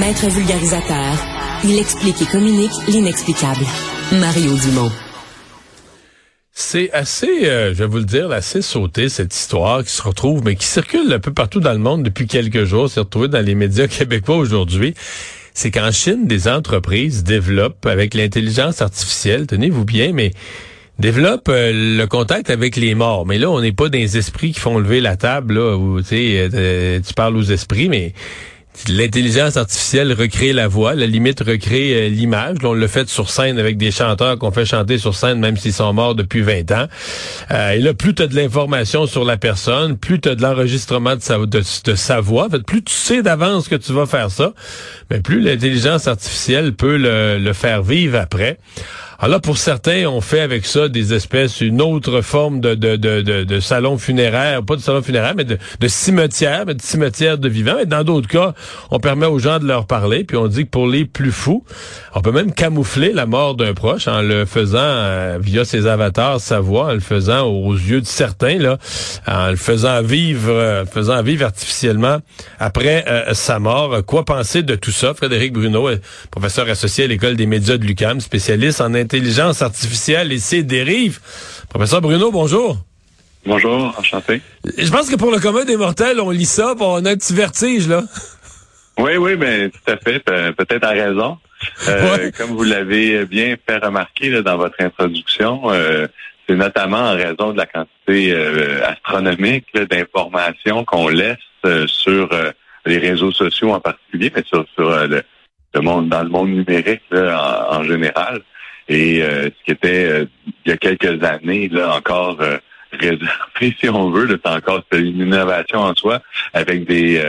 Maître vulgarisateur, il explique et communique l'inexplicable. Mario Dumont. C'est assez, euh, je vais vous le dire, assez sauté cette histoire qui se retrouve, mais qui circule un peu partout dans le monde depuis quelques jours. C'est retrouvé dans les médias québécois aujourd'hui. C'est qu'en Chine, des entreprises développent avec l'intelligence artificielle, tenez-vous bien, mais développent euh, le contact avec les morts. Mais là, on n'est pas des esprits qui font lever la table, là, où tu euh, tu parles aux esprits, mais L'intelligence artificielle recrée la voix, la limite recrée euh, l'image. On le fait sur scène avec des chanteurs qu'on fait chanter sur scène même s'ils sont morts depuis 20 ans. Euh, et là, plus tu as de l'information sur la personne, plus tu as de l'enregistrement de sa, voix, en fait, plus tu sais d'avance que tu vas faire ça, mais plus l'intelligence artificielle peut le faire vivre après. Alors là, pour certains, on fait avec ça des espèces, une autre forme de, de, de, de, salon funéraire, pas de salon funéraire, mais de, de cimetière, mais de cimetière de vivants. Et dans d'autres cas, on permet aux gens de leur parler, puis on dit que pour les plus fous, on peut même camoufler la mort d'un proche en le faisant euh, via ses avatars, sa voix, en le faisant aux yeux de certains, là, en le faisant vivre, euh, faisant vivre artificiellement après euh, sa mort. Quoi penser de tout ça? Frédéric Bruno, professeur associé à l'École des médias de l'UCAM, spécialiste en l'intelligence artificielle et ses dérives. Professeur Bruno, bonjour. Bonjour, enchanté. Je pense que pour le commun des mortels, on lit ça, on a un petit vertige, là. Oui, oui, mais tout à fait, peut-être à raison. Euh, comme vous l'avez bien fait remarquer dans votre introduction, euh, c'est notamment en raison de la quantité euh, astronomique d'informations qu'on laisse sur les réseaux sociaux en particulier, mais sur, le, monde, dans le monde numérique en, général. Et euh, ce qui était euh, il y a quelques années là encore euh, réservé, si on veut, c'est encore une innovation en soi avec des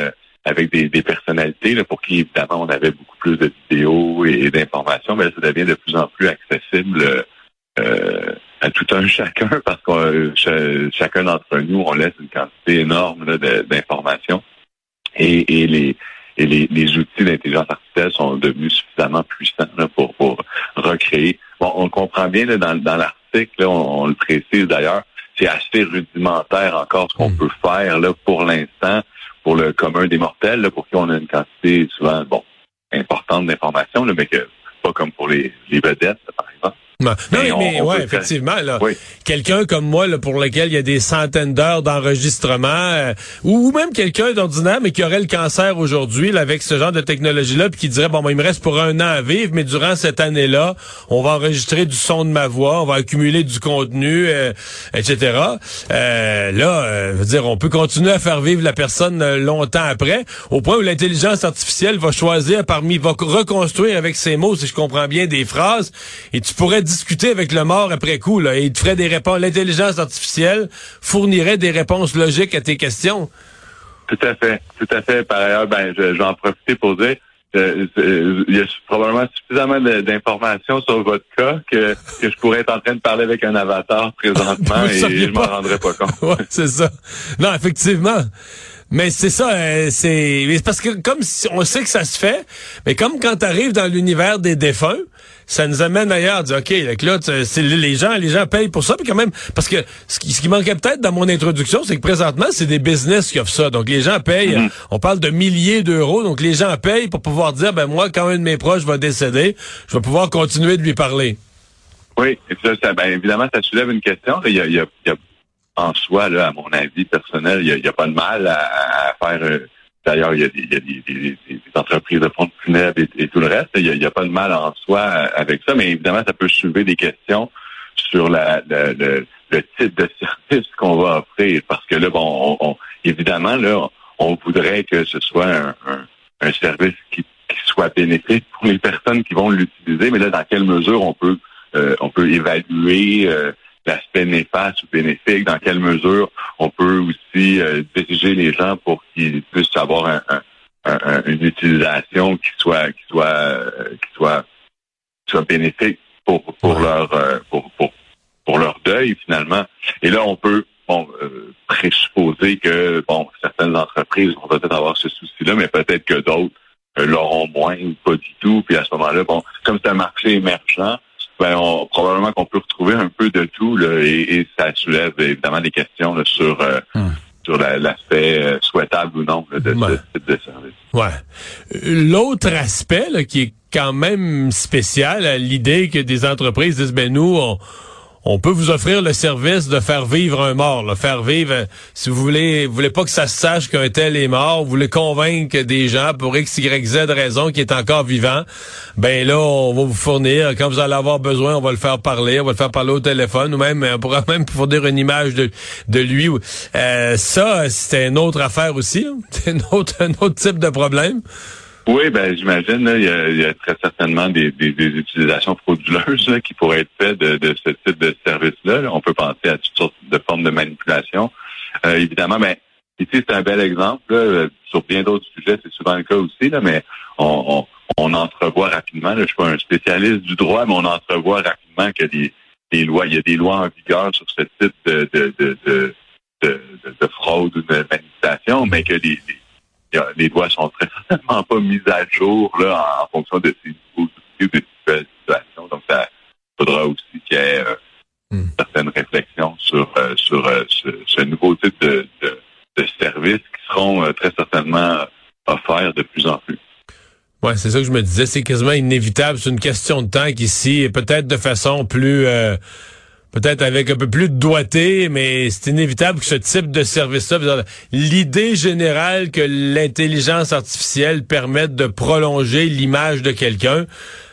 avec des, des personnalités là, pour qui évidemment on avait beaucoup plus de vidéos et, d'informations, mais ça devient de plus en plus accessible à tout un chacun parce que chacun d'entre nous on laisse une quantité énorme d'informations et, et les et les, les outils d'intelligence artificielle sont devenus suffisamment puissants pour, pour recréer. Bon, on comprend bien là, dans, dans l'article, on, le précise d'ailleurs, c'est assez rudimentaire encore ce qu'on hmm. peut faire là pour l'instant pour le commun des mortels, là, pour qui on a une quantité souvent bon importante d'informations, mais que pas comme pour les, les vedettes, Non, mais, ouais, effectivement, là, quelqu'un comme moi, là, pour lequel il y a des centaines d'heures d'enregistrement, euh, ou, même quelqu'un d'ordinaire, mais qui aurait le cancer aujourd'hui, avec ce genre de technologie-là, puis qui dirait, bon, ben, il me reste pour un an à vivre, mais durant cette année-là, on va enregistrer du son de ma voix, on va accumuler du contenu, euh, etc. Euh, là, je veux dire, on peut continuer à faire vivre la personne longtemps après, au point où l'intelligence artificielle va choisir parmi, va reconstruire avec ses mots, si je comprends bien, des phrases, et tu pourrais discuter avec le mort après coup, là, et il te ferait des réponses. L'intelligence artificielle fournirait des réponses logiques à tes questions. Tout à fait, tout à fait. Par ailleurs, ben, je, vais en profiter pour dire, euh, euh, il y a probablement suffisamment d'informations sur votre cas que, que je pourrais être en train de parler avec un avatar présentement et je m'en rendrais pas compte. ouais, c'est ça. Non, effectivement. Mais c'est ça, euh, c'est parce que comme si on sait que ça se fait, mais comme quand tu arrives dans l'univers des défunts, ça nous amène ailleurs, dire OK, là, c'est les gens, les gens payent pour ça, puis quand même parce que ce qui, ce qui manquait peut-être dans mon introduction, c'est que présentement, c'est des business qui offrent ça. Donc les gens payent, mm-hmm. on parle de milliers d'euros, donc les gens payent pour pouvoir dire ben moi quand un de mes proches va décéder, je vais pouvoir continuer de lui parler. Oui, et ça, ça ben, évidemment, ça soulève une question. Il y a, il y a en soi, là, à mon avis personnel, il n'y a, pas de mal à, faire. Euh, d'ailleurs, il y a, des, entreprises de fonds funèbres et, et tout le reste. Il n'y a, pas de mal en soi avec ça, mais évidemment, ça peut soulever des questions sur la, le, type de service qu'on va offrir. Parce que là, bon, on, évidemment, là, on voudrait que ce soit un, service qui, soit bénéfique pour les personnes qui vont l'utiliser, mais là, dans quelle mesure on peut euh, on peut évaluer euh, l'aspect néfaste ou bénéfique, dans quelle mesure on peut aussi euh, diriger les gens pour qu'ils puissent avoir un, une utilisation qui soit qui soit euh, qui soit soit bénéfique pour pour leur euh, pour, pour pour leur deuil finalement. Et là, on peut bon, présupposer que bon certaines entreprises vont peut-être avoir ce souci-là, mais peut-être que d'autres l'auront moins ou pas du tout. Puis à ce moment-là, bon, comme c'est un marché émergent, ben, on, probablement qu'on peut retrouver un peu de tout là, et, ça soulève évidemment des questions sur euh, hum. sur l'aspect souhaitable ou non de ce type de service. Ouais. L'autre aspect qui est quand même spécial, l'idée que des entreprises disent ben nous on on peut vous offrir le service de faire vivre un mort, là, faire vivre, euh, si vous voulez, vous voulez pas que ça se sache qu'un tel est mort, vous voulez convaincre des gens pour X, Y, Z raison qui est encore vivant, ben là, on va vous fournir, quand vous allez avoir besoin, on va le faire parler, on va le faire parler au téléphone, ou même, on pourra même fournir une image de, de lui. Euh, ça, c'est une autre affaire aussi, c'est un autre, un autre type de problème. Oui, ben j'imagine, il, il, y a très certainement des, des, des utilisations frauduleuses qui pourraient être faites de, de ce type de service-là. On peut penser à toutes sortes de formes de manipulation. Euh, évidemment, mais ici, c'est un bel exemple. Sur bien d'autres sujets, c'est souvent le cas aussi, là, mais on, on, on entrevoit rapidement, là, je suis pas un spécialiste du droit, mais on entrevoit rapidement que des, des lois, il y a des lois en vigueur sur ce type de, de, de, de, de, de fraude ou de manipulation, mais que les les lois sont très certainement pas mises à jour là, en, fonction de ces nouveaux outils de situations. Donc, ça faudra aussi qu'il y ait euh, hmm. certaines réflexions sur, euh, sur euh, ce, nouveau type de, de, de services qui seront très certainement offerts de plus en plus. Ouais, c'est ça que je me disais. C'est quasiment inévitable. C'est une question de temps qu'ici, peut-être de façon plus peut-être avec un peu plus de doigté, mais c'est inévitable que ce type de service-là, l'idée générale que l'intelligence artificielle permette de prolonger l'image de quelqu'un,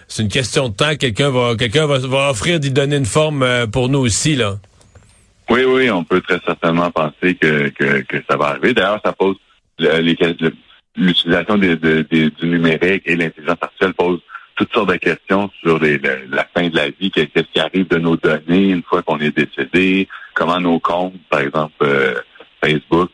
c'est une question de temps. Quelqu'un va, quelqu'un va, offrir d'y donner une forme euh, pour nous aussi, là. Oui, oui, on peut très certainement penser que, que, ça va arriver. D'ailleurs, ça pose l'utilisation du numérique et l'intelligence artificielle pose toutes sortes de questions sur la fin de la vie, qu'est-ce qui arrive de nos données une fois qu'on est décédé, comment nos comptes, par exemple euh, Facebook,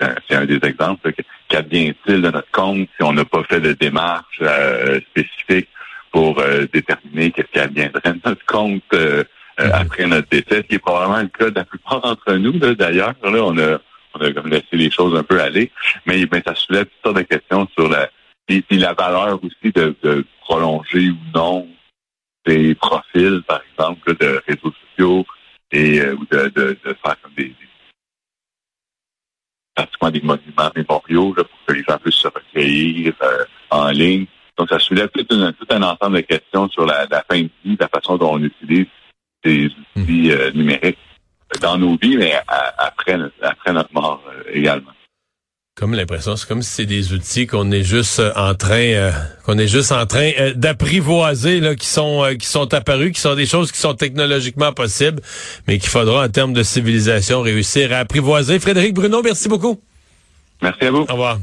c'est un, des exemples, qu'advient-il de notre compte si on n'a pas fait de démarche euh, spécifique pour euh, déterminer qu'est-ce qui adviendrait de notre compte mm-hmm. après notre décès, ce qui est probablement le cas de la plupart d'entre nous, d'ailleurs. Là, on a on a comme laissé les choses un peu aller, mais, mais ça soulève toutes sortes de questions sur la et, la valeur aussi de, de, prolonger ou non des profils, par exemple, de réseaux sociaux et euh, ou de, de, de, faire comme des, pratiquement des monuments mémoriaux là, pour que les gens puissent se recueillir euh, en ligne. Donc, ça soulève tout un, tout un ensemble de questions sur la, la, fin de vie, la façon dont on utilise ces outils euh, numériques dans nos vies, mais après, après notre mort également. Comme l'impression, c'est comme si c'est des outils qu'on est juste euh, en train, euh, qu'on est juste en train euh, d'apprivoiser, là, qui sont, qui sont apparus, qui sont des choses qui sont technologiquement possibles, mais qu'il faudra en termes de civilisation réussir à apprivoiser. Frédéric Bruno, merci beaucoup. Merci à vous. Au revoir.